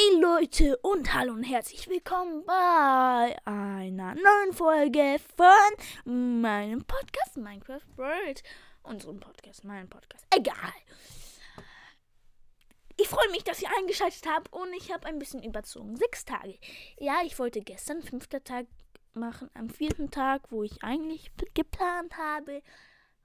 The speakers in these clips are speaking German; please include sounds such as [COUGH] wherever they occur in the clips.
Hey Leute und hallo und herzlich willkommen bei einer neuen Folge von meinem Podcast Minecraft World. Unserem Podcast, meinem Podcast. Egal. Ich freue mich, dass ihr eingeschaltet habt und ich habe ein bisschen überzogen. Sechs Tage. Ja, ich wollte gestern, fünfter Tag machen, am vierten Tag, wo ich eigentlich geplant habe,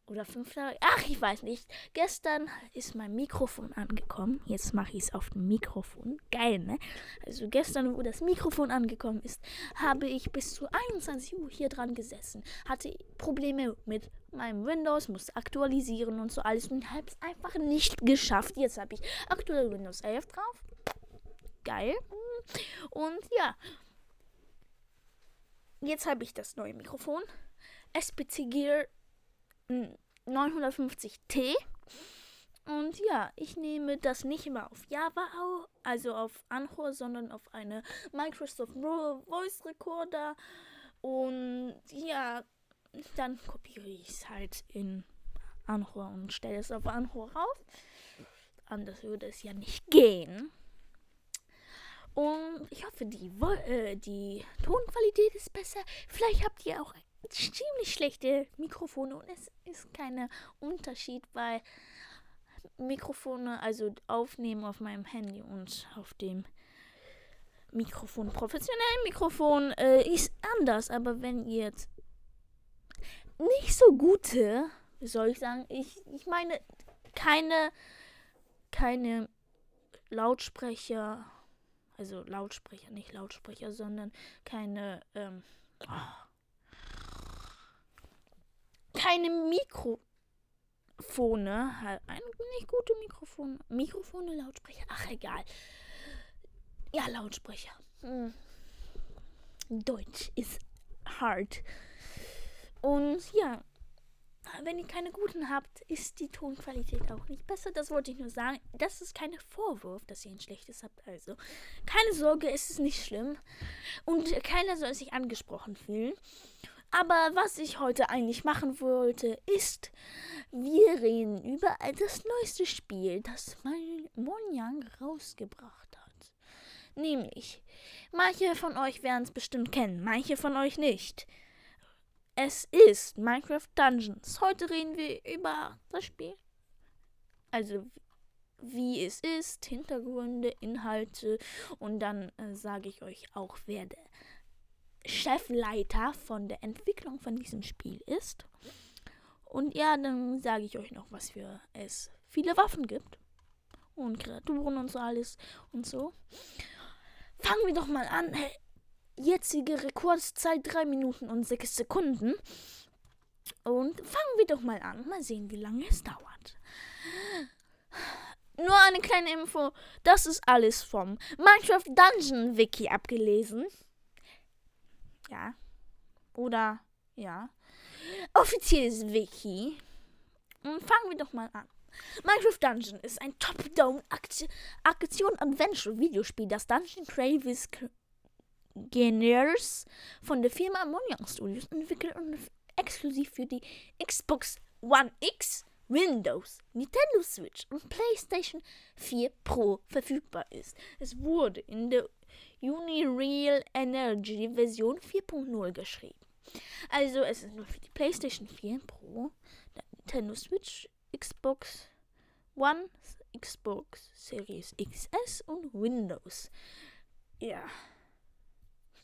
oder fünf Tage. Ach, ich weiß nicht. Gestern ist mein Mikrofon angekommen. Jetzt mache ich es auf dem Mikrofon. Geil, ne? Also gestern, wo das Mikrofon angekommen ist, habe ich bis zu 21 Uhr hier dran gesessen. Hatte Probleme mit meinem Windows, musste aktualisieren und so alles und habe es einfach nicht geschafft. Jetzt habe ich aktuell Windows 11 drauf. Geil. Und ja. Jetzt habe ich das neue Mikrofon. SPC Gear 950T. Und ja, ich nehme das nicht immer auf Java, also auf Anchor, sondern auf eine Microsoft Voice Recorder. Und ja, dann kopiere ich es halt in Anchor und stelle es auf Anchor rauf. Anders würde es ja nicht gehen. Und ich hoffe, die, äh, die Tonqualität ist besser. Vielleicht habt ihr auch ziemlich schlechte Mikrofone und es ist kein Unterschied, weil Mikrofone, also aufnehmen auf meinem Handy und auf dem Mikrofon, professionellen Mikrofon, äh, ist anders. Aber wenn ihr jetzt nicht so gute, wie soll ich sagen, ich, ich meine keine, keine Lautsprecher, also Lautsprecher, nicht Lautsprecher, sondern keine, ähm, oh, keine Mikrofone. Halt nicht gute Mikrofone. Mikrofone, Lautsprecher. Ach, egal. Ja, Lautsprecher. Hm. Deutsch ist hart. Und ja, wenn ihr keine guten habt, ist die Tonqualität auch nicht besser. Das wollte ich nur sagen. Das ist kein Vorwurf, dass ihr ein schlechtes habt. Also, keine Sorge, es ist nicht schlimm. Und keiner soll sich angesprochen fühlen. Aber was ich heute eigentlich machen wollte, ist, wir reden über das neueste Spiel, das Monjang rausgebracht hat. Nämlich, manche von euch werden es bestimmt kennen, manche von euch nicht. Es ist Minecraft Dungeons. Heute reden wir über das Spiel. Also, wie es ist, Hintergründe, Inhalte und dann äh, sage ich euch auch, wer der Chefleiter von der Entwicklung von diesem Spiel ist. Und ja, dann sage ich euch noch, was für es viele Waffen gibt. Und Kreaturen und so alles und so. Fangen wir doch mal an. Jetzige Rekordzeit 3 Minuten und 6 Sekunden. Und fangen wir doch mal an. Mal sehen, wie lange es dauert. Nur eine kleine Info. Das ist alles vom Minecraft Dungeon Wiki abgelesen. Ja. Oder, ja. Offizielles Wiki. Hm, fangen wir doch mal an. Minecraft Dungeon ist ein Top-Down-Aktion-Adventure-Videospiel, das Dungeon Cravers Generers von der Firma Monion Studios entwickelt und exklusiv für die Xbox One X, Windows, Nintendo Switch und PlayStation 4 Pro verfügbar ist. Es wurde in der Unreal Energy Version 4.0 geschrieben. Also es ist nur für die PlayStation 4 Pro, Nintendo Switch, Xbox One, Xbox Series XS und Windows. Ja.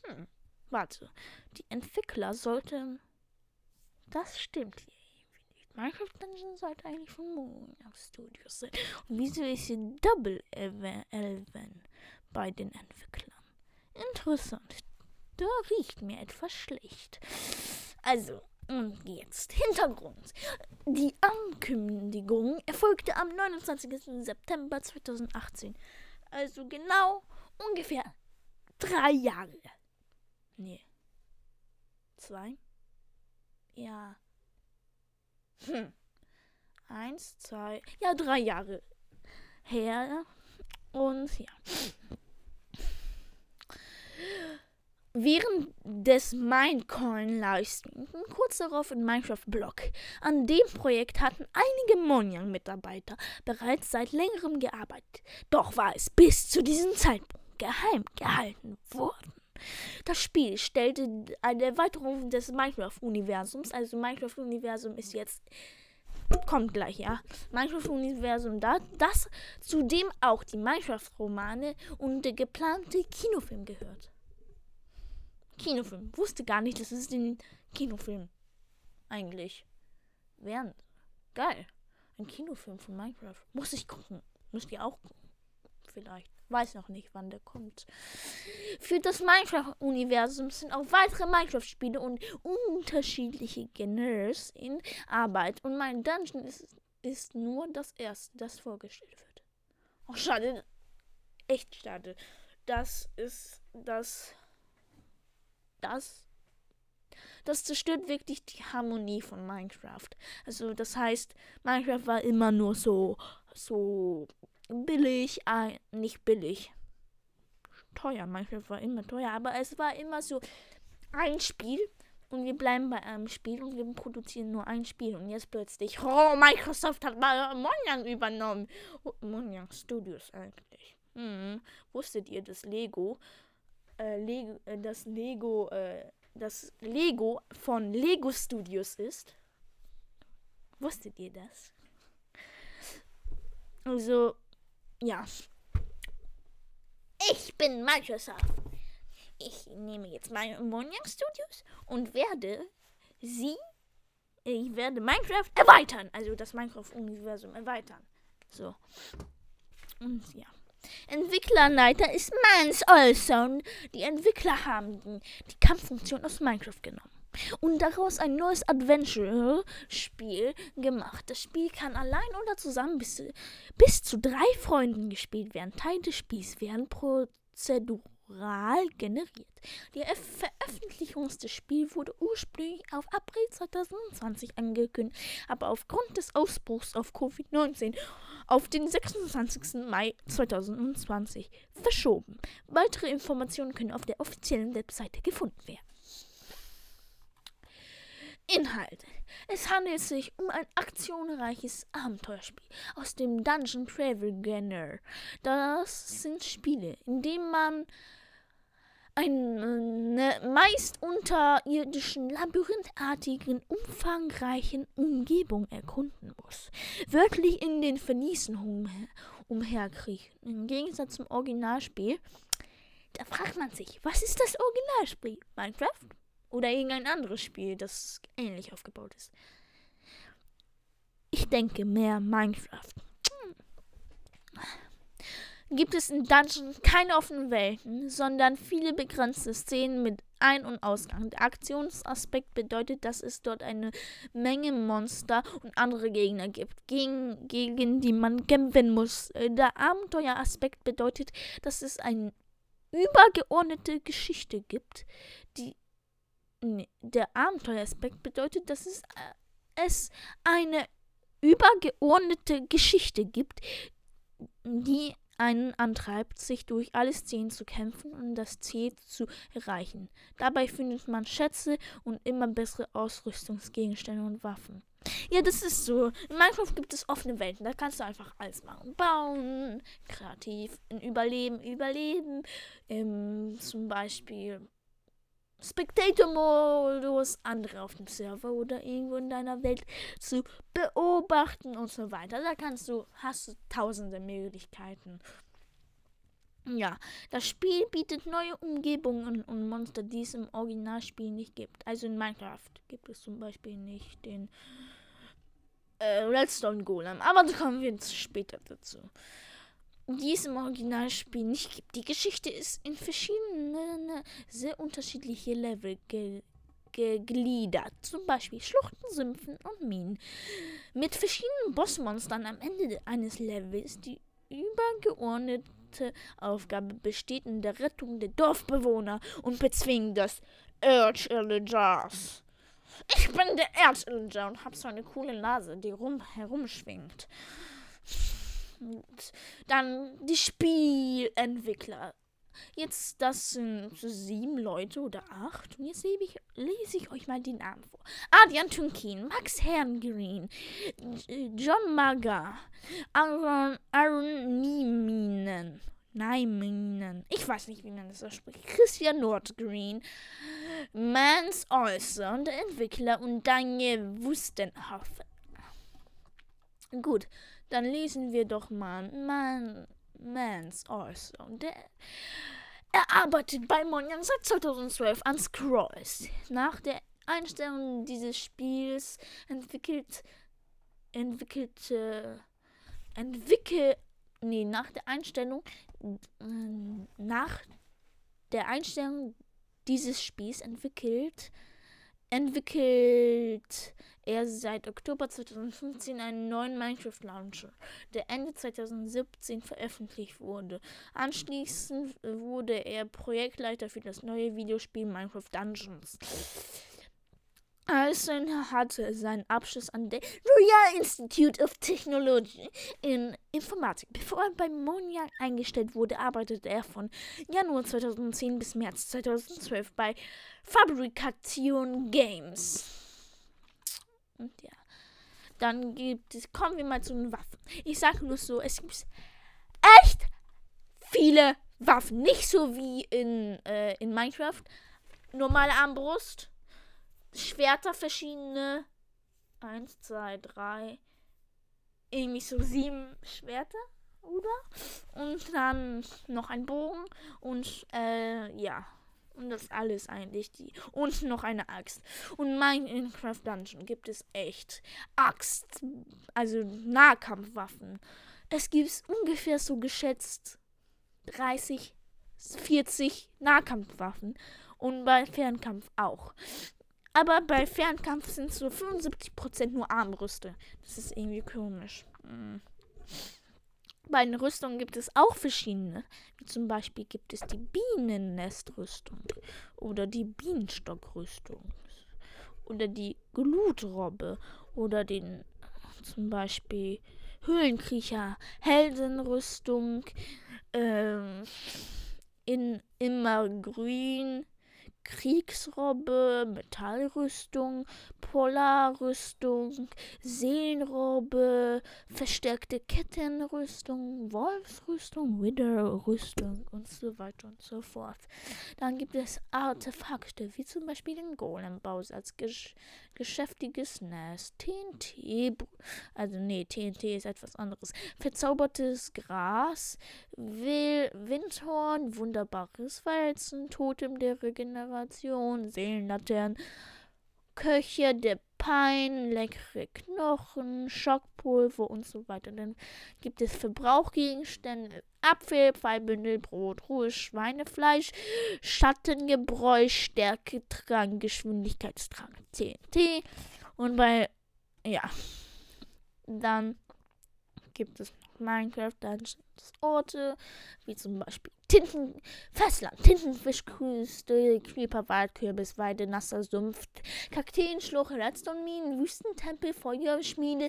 Hm. Warte. Die Entwickler sollten. Das stimmt hier. Minecraft Dungeon sollte eigentlich von Monarch Studios sein. Und wieso ist hier Double Elven bei den Entwicklern? Interessant. Da riecht mir etwas schlecht. Also, und jetzt Hintergrund. Die Ankündigung erfolgte am 29. September 2018. Also genau ungefähr drei Jahre. Nee. Zwei? Ja. Hm. Eins, zwei, ja, drei Jahre her. Und ja. Während des Minecoin Livestreams kurz darauf in Minecraft Blog. An dem Projekt hatten einige Monjang-Mitarbeiter bereits seit längerem gearbeitet. Doch war es bis zu diesem Zeitpunkt geheim gehalten wurden. Das Spiel stellte eine Erweiterung des Minecraft-Universums. Also Minecraft-Universum ist jetzt kommt gleich, ja. Minecraft-Universum da, das zudem auch die Minecraft-Romane und der geplante Kinofilm gehört. Kinofilm. Wusste gar nicht, dass es den Kinofilm eigentlich wären. Geil. Ein Kinofilm von Minecraft. Muss ich gucken. Müsst ihr auch gucken. Vielleicht. Weiß noch nicht, wann der kommt. Für das Minecraft-Universum sind auch weitere Minecraft-Spiele und unterschiedliche Genres in Arbeit. Und mein Dungeon ist, ist nur das erste, das vorgestellt wird. Oh, schade. Echt schade. Das ist das. Das. Das zerstört wirklich die Harmonie von Minecraft. Also, das heißt, Minecraft war immer nur so. So billig, äh, nicht billig. Teuer, Minecraft war immer teuer, aber es war immer so ein Spiel und wir bleiben bei einem Spiel und wir produzieren nur ein Spiel und jetzt plötzlich, oh, Microsoft hat mal Mojang übernommen. Oh, Mojang Studios eigentlich. Hm, wusstet ihr, dass Lego, äh, Lego, äh, das Lego, äh, das Lego von Lego Studios ist? Wusstet ihr das? Also, ja. Ich bin Microsoft. Ich nehme jetzt meine Moniang Studios und werde sie, ich werde Minecraft erweitern. Also das Minecraft-Universum erweitern. So. Und ja. Entwicklerleiter ist Mans Olson. Die Entwickler haben die Kampffunktion aus Minecraft genommen und daraus ein neues Adventure-Spiel gemacht. Das Spiel kann allein oder zusammen bis, bis zu drei Freunden gespielt werden. Teil des Spiels werden prozedural generiert. Die Veröffentlichung des Spiels wurde ursprünglich auf April 2020 angekündigt, aber aufgrund des Ausbruchs auf Covid-19 auf den 26. Mai 2020 verschoben. Weitere Informationen können auf der offiziellen Webseite gefunden werden. Inhalt. Es handelt sich um ein aktionreiches Abenteuerspiel aus dem Dungeon Travel Genre. Das sind Spiele, in denen man eine meist unterirdischen, labyrinthartigen, umfangreichen Umgebung erkunden muss. Wörtlich in den Vernießen umher umherkriechen. Im Gegensatz zum Originalspiel, da fragt man sich, was ist das Originalspiel? Minecraft? Oder irgendein anderes Spiel, das ähnlich aufgebaut ist. Ich denke mehr Minecraft. Hm. Gibt es in Dungeon keine offenen Welten, sondern viele begrenzte Szenen mit Ein- und Ausgang. Der Aktionsaspekt bedeutet, dass es dort eine Menge Monster und andere Gegner gibt, gegen, gegen die man kämpfen muss. Der Abenteueraspekt bedeutet, dass es eine übergeordnete Geschichte gibt, die der Abenteueraspekt bedeutet, dass es, äh, es eine übergeordnete Geschichte gibt, die einen antreibt, sich durch alle Szenen zu kämpfen und das Ziel zu erreichen. Dabei findet man Schätze und immer bessere Ausrüstungsgegenstände und Waffen. Ja, das ist so. In Minecraft gibt es offene Welten. Da kannst du einfach alles machen. Bauen, kreativ, Überleben, Überleben. Ähm, zum Beispiel Spectator-Modus, andere auf dem Server oder irgendwo in deiner Welt zu beobachten und so weiter. Da kannst du, hast du tausende Möglichkeiten. Ja, das Spiel bietet neue Umgebungen und Monster, die es im Originalspiel nicht gibt. Also in Minecraft gibt es zum Beispiel nicht den äh, Redstone Golem, aber da kommen wir später dazu die es im Originalspiel nicht gibt. Die Geschichte ist in verschiedene, sehr unterschiedliche Level ge gegliedert. Zum Beispiel Schluchten, Sümpfen und Minen. Mit verschiedenen Bossmonstern am Ende eines Levels. Die übergeordnete Aufgabe besteht in der Rettung der Dorfbewohner und Bezwingen des Erzillagers. Ich bin der Erzillager und hab so eine coole Nase, die rum herumschwingt. Dann die Spielentwickler. Jetzt, das sind sieben Leute oder acht. Und jetzt lese ich, lese ich euch mal die Namen vor. Adrian Tunkin, Max Herrengreen, John Maga, Aaron, Aaron Nieminen, Neiminen. Ich weiß nicht, wie man das ausspricht. Christian Nordgreen, Mans Äußer und der Entwickler und Daniel Wustenhoff. Gut, dann lesen wir doch mal Man, Mans. Und der, er arbeitet bei Monjan seit 2012 an Scrolls. Nach der Einstellung dieses Spiels entwickelt, entwickelte, entwickelt, nee, nach der Einstellung, nach der Einstellung dieses Spiels entwickelt, entwickelt er seit Oktober 2015 einen neuen Minecraft-Launcher, der Ende 2017 veröffentlicht wurde. Anschließend wurde er Projektleiter für das neue Videospiel Minecraft Dungeons. Alison hatte seinen Abschluss an der Royal Institute of Technology in Informatik. Bevor er bei Moniak eingestellt wurde, arbeitete er von Januar 2010 bis März 2012 bei Fabrikation Games. Und ja, dann gibt es, kommen wir mal zu den Waffen. Ich sage nur so, es gibt echt viele Waffen. Nicht so wie in, äh, in Minecraft. Normale Armbrust Schwerter verschiedene. Eins, zwei, drei. Irgendwie so sieben Schwerter, oder? Und dann noch ein Bogen und äh, ja. Und das alles eigentlich die. Und noch eine Axt. Und mein Minecraft Dungeon gibt es echt Axt, also Nahkampfwaffen. Es gibt ungefähr so geschätzt 30, 40 Nahkampfwaffen. Und bei Fernkampf auch. Aber bei Fernkampf sind so 75% nur Armbrüste. Das ist irgendwie komisch. Mhm. Bei den Rüstungen gibt es auch verschiedene. Wie zum Beispiel gibt es die Bienennestrüstung oder die Bienenstockrüstung oder die Glutrobbe oder den zum Beispiel Höhlenkriecher, Heldenrüstung, ähm, in immer grün, Kriegsrobbe, Metallrüstung, Polarrüstung, Seelenrobbe, verstärkte Kettenrüstung, Wolfsrüstung, Witherrüstung und so weiter und so fort. Dann gibt es Artefakte, wie zum Beispiel den Golembaus als gesch geschäftiges Nest, TNT, also nee, TNT ist etwas anderes, verzaubertes Gras, Windhorn, wunderbares Weizen, Totem der Regeneration, Seelenlaternen, Köche der Pein, leckere Knochen, Schockpulver und so weiter. Dann gibt es Verbrauchgegenstände, Apfel, Pfeilbündel, Brot, Ruhe, Schweinefleisch, Schattengebräu, Stärketrank, Geschwindigkeitstrank, TNT. Und bei, ja, dann gibt es Minecraft Dungeons Orte, wie zum Beispiel Tinten, Festland, Tintenfischküste, Creeper, Waldkürbis, Weide, nasser Sumpf, Kakteenschluch, Redstone-Minen, Wüstentempel, Feuerschmiede,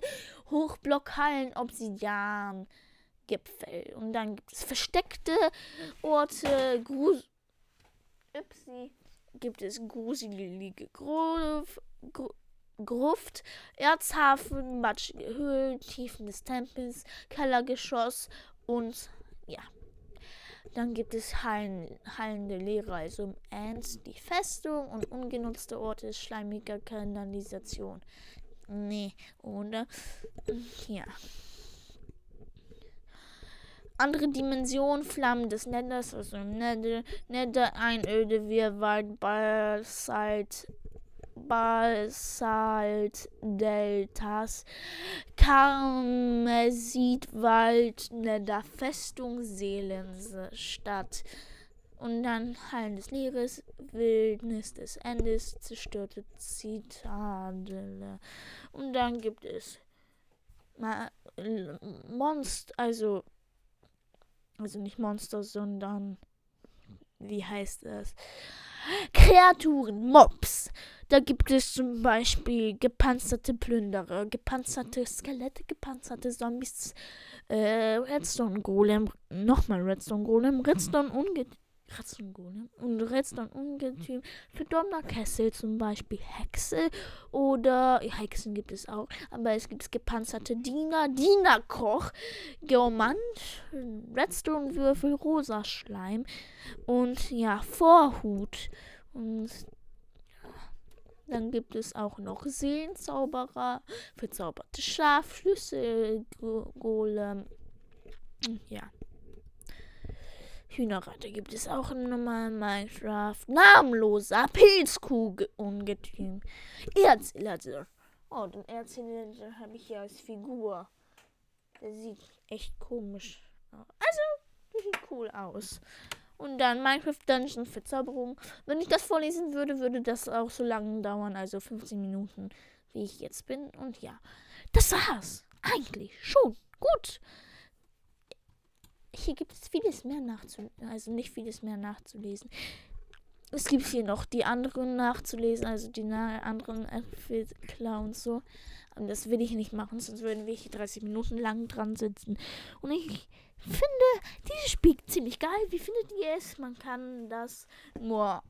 Hochblockhallen, Obsidian, Gipfel. Und dann gibt es versteckte Orte, Grus Upsi, gibt es gruselige Grove, Gru Gruft, Erzhafen, matschige Höhlen, Tiefen des Tempels, Kellergeschoss und ja. Dann gibt es Hallen, hallende Leere, also Ants, die Festung und ungenutzte Orte schleimiger Kanalisation. Nee, oder? Ja. Andere Dimension, Flammen des Nethers, also im Nether, Nether, Einöde, Wirrwald, Basalt, Basaltdeltas, Karmesitwald, der Festung Seelenstadt. Und dann Hallen des Leeres, Wildnis des Endes, zerstörte Zitadelle. Und dann gibt es Monster, also, also nicht Monster, sondern, wie heißt das? Kreaturen, Mobs. Da gibt es zum Beispiel gepanzerte Plünderer, gepanzerte Skelette, gepanzerte Zombies, äh, Redstone Golem, nochmal Redstone Golem, Redstone Unge Kratzengolem und Rätsel und Ungetüm, verdorbener Kessel zum Beispiel Hexe oder Hexen gibt es auch, aber es gibt gepanzerte Diener, Dienerkoch, Geomant, Redstone-Würfel, rosa Schleim und ja, Vorhut und dann gibt es auch noch Seelenzauberer, verzauberte Schafschlüssel, Golem. Ja. Hühnerratte gibt es auch im normalen Minecraft. Namenloser Pilzkuh-Ungetüm. Erzlatte. Oh, den Erzlatte habe ich hier als Figur. Der sieht echt komisch aus. Also, der [LAUGHS] sieht cool aus. Und dann Minecraft Dungeon Verzauberung. Wenn ich das vorlesen würde, würde das auch so lange dauern. Also 15 Minuten, wie ich jetzt bin. Und ja, das war's. Eigentlich schon. Gut hier gibt es vieles mehr nachzulesen. Also nicht vieles mehr nachzulesen. Es gibt hier noch die anderen nachzulesen, also die anderen Clowns so. Aber das will ich nicht machen, sonst würden wir hier 30 Minuten lang dran sitzen. Und ich finde dieses Spiel ziemlich geil. Wie findet ihr es? Man kann das nur.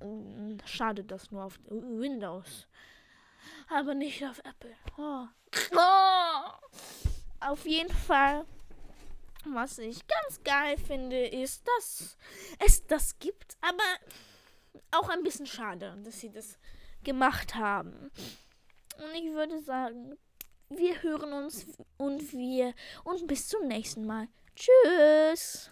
Mm, schade, das nur auf Windows. Aber nicht auf Apple. Oh. Oh. Auf jeden Fall was ich ganz geil finde, ist, dass es das gibt, aber auch ein bisschen schade, dass sie das gemacht haben. Und ich würde sagen, wir hören uns und wir und bis zum nächsten Mal. Tschüss.